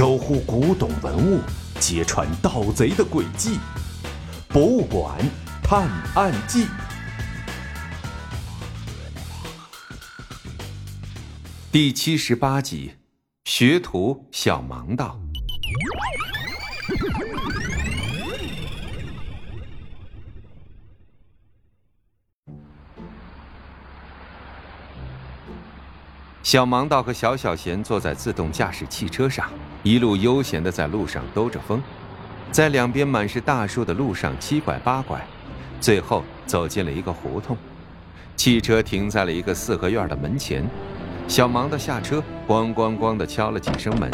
守护古董文物，揭穿盗贼的诡计，《博物馆探案记》第七十八集：学徒小盲道。小盲道和小小贤坐在自动驾驶汽车上，一路悠闲的在路上兜着风，在两边满是大树的路上七拐八拐，最后走进了一个胡同。汽车停在了一个四合院的门前，小盲道下车，咣咣咣的敲了几声门。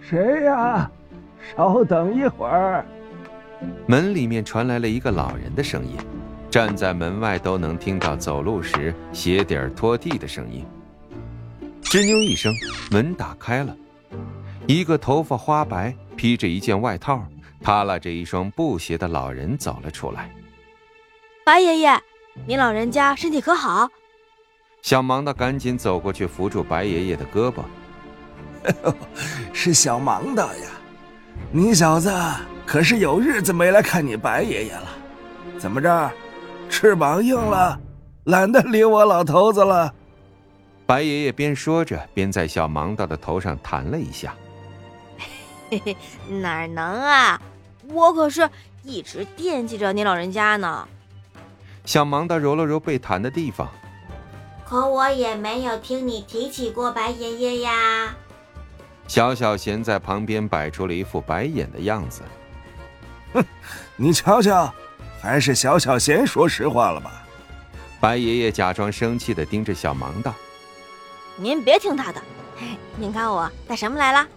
谁呀？稍等一会儿。门里面传来了一个老人的声音，站在门外都能听到走路时鞋底拖地的声音。吱扭一声，门打开了，一个头发花白、披着一件外套、耷拉着一双布鞋的老人走了出来。白爷爷，您老人家身体可好？小盲的赶紧走过去扶住白爷爷的胳膊。是小盲的呀，你小子可是有日子没来看你白爷爷了？怎么着，翅膀硬了，懒得理我老头子了？白爷爷边说着，边在小盲道的头上弹了一下。嘿嘿，哪能啊！我可是一直惦记着你老人家呢。小盲道揉了揉被弹的地方。可我也没有听你提起过白爷爷呀。小小贤在旁边摆出了一副白眼的样子。哼，你瞧瞧，还是小小贤说实话了吧？白爷爷假装生气的盯着小盲道。您别听他的，您看我带什么来了？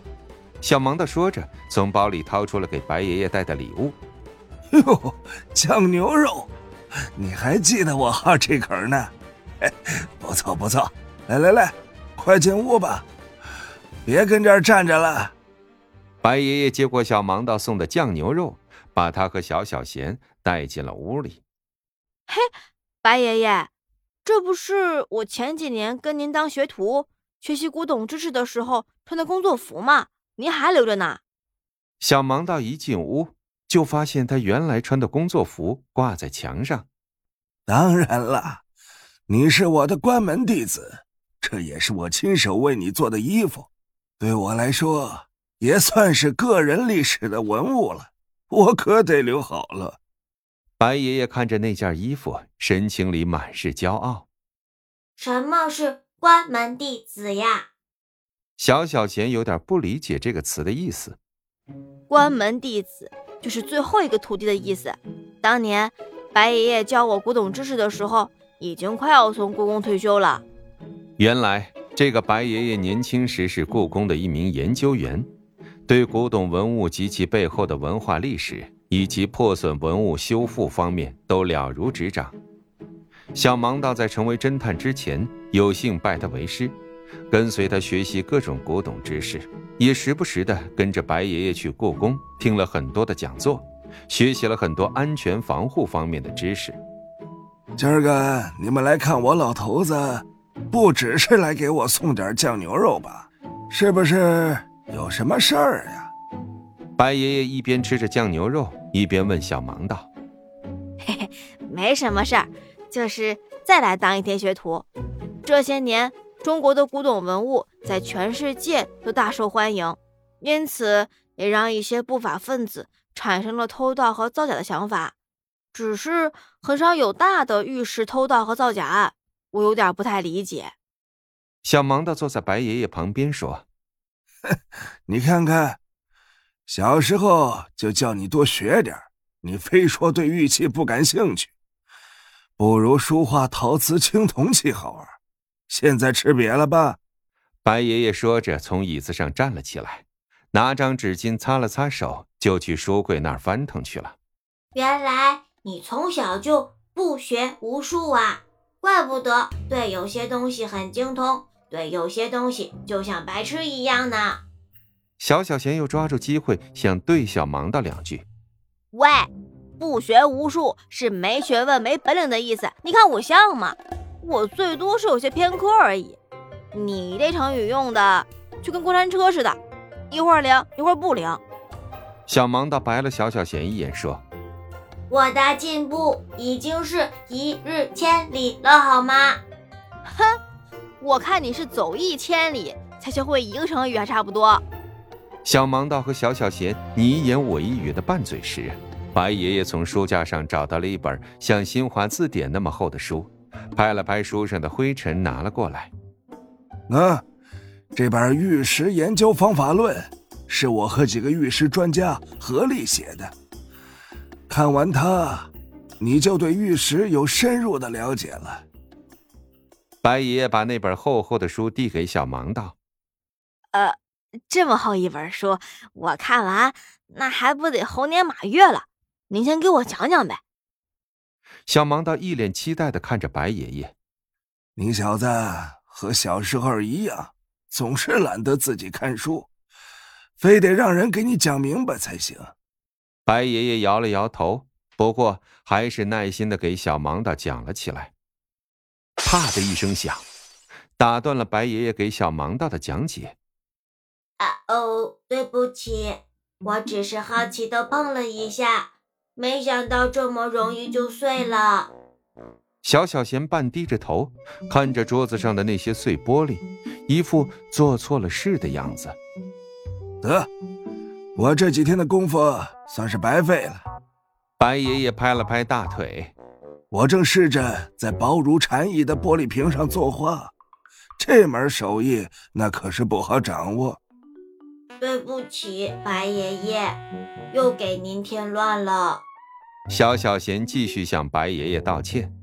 小盲道说着，从包里掏出了给白爷爷带的礼物。哟，酱牛肉，你还记得我好这口呢？不错不错，来来来，快进屋吧，别跟这儿站着了。白爷爷接过小盲道送的酱牛肉，把他和小小贤带进了屋里。嘿，白爷爷。这不是我前几年跟您当学徒学习古董知识的时候穿的工作服吗？您还留着呢。小盲道一进屋就发现他原来穿的工作服挂在墙上。当然了，你是我的关门弟子，这也是我亲手为你做的衣服，对我来说也算是个人历史的文物了，我可得留好了。白爷爷看着那件衣服，神情里满是骄傲。什么是关门弟子呀？小小贤有点不理解这个词的意思。关门弟子就是最后一个徒弟的意思。当年白爷爷教我古董知识的时候，已经快要从故宫退休了。原来这个白爷爷年轻时是故宫的一名研究员，对古董文物及其背后的文化历史。以及破损文物修复方面都了如指掌。小盲道在成为侦探之前，有幸拜他为师，跟随他学习各种古董知识，也时不时的跟着白爷爷去故宫听了很多的讲座，学习了很多安全防护方面的知识。今儿个你们来看我老头子，不只是来给我送点酱牛肉吧？是不是有什么事儿呀？白爷爷一边吃着酱牛肉，一边问小盲道：“嘿嘿，没什么事儿，就是再来当一天学徒。这些年，中国的古董文物在全世界都大受欢迎，因此也让一些不法分子产生了偷盗和造假的想法。只是很少有大的玉石偷盗和造假案，我有点不太理解。”小盲道坐在白爷爷旁边说：“ 你看看。”小时候就叫你多学点你非说对玉器不感兴趣，不如书画、陶瓷、青铜器好玩。现在吃瘪了吧？白爷爷说着，从椅子上站了起来，拿张纸巾擦了擦手，就去书柜那儿翻腾去了。原来你从小就不学无术啊，怪不得对有些东西很精通，对有些东西就像白痴一样呢。小小贤又抓住机会想对小盲道两句：“喂，不学无术是没学问、没本领的意思。你看我像吗？我最多是有些偏科而已。”你这成语用的就跟过山车似的，一会儿灵一会儿不灵。小盲道白了小小贤一眼，说：“我的进步已经是一日千里了，好吗？”哼，我看你是走一千里才学会一个成语，还差不多。小盲道和小小贤你一言我一语的拌嘴时，白爷爷从书架上找到了一本像新华字典那么厚的书，拍了拍书上的灰尘，拿了过来。啊，这本《玉石研究方法论》是我和几个玉石专家合力写的。看完它，你就对玉石有深入的了解了。白爷爷把那本厚厚的书递给小盲道。呃。这么厚一本书，我看完那还不得猴年马月了？您先给我讲讲呗。小盲道一脸期待的看着白爷爷：“你小子和小时候一样，总是懒得自己看书，非得让人给你讲明白才行。”白爷爷摇了摇头，不过还是耐心的给小盲道讲了起来。啪的一声响，打断了白爷爷给小盲道的讲解。啊哦，对不起，我只是好奇的碰了一下，没想到这么容易就碎了。小小贤半低着头看着桌子上的那些碎玻璃，一副做错了事的样子。得，我这几天的功夫算是白费了。白爷爷拍了拍大腿，我正试着在薄如蝉翼的玻璃瓶上作画，这门手艺那可是不好掌握。对不起，白爷爷，又给您添乱了。小小贤继续向白爷爷道歉。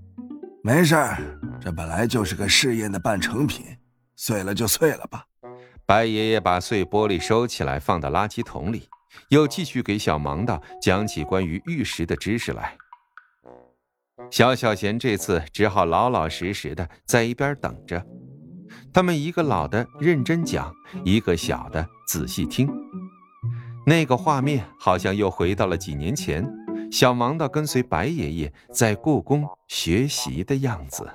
没事儿，这本来就是个试验的半成品，碎了就碎了吧。白爷爷把碎玻璃收起来，放到垃圾桶里，又继续给小盲道讲起关于玉石的知识来。小小贤这次只好老老实实的在一边等着。他们一个老的认真讲，一个小的仔细听。那个画面好像又回到了几年前，小盲道跟随白爷爷在故宫学习的样子。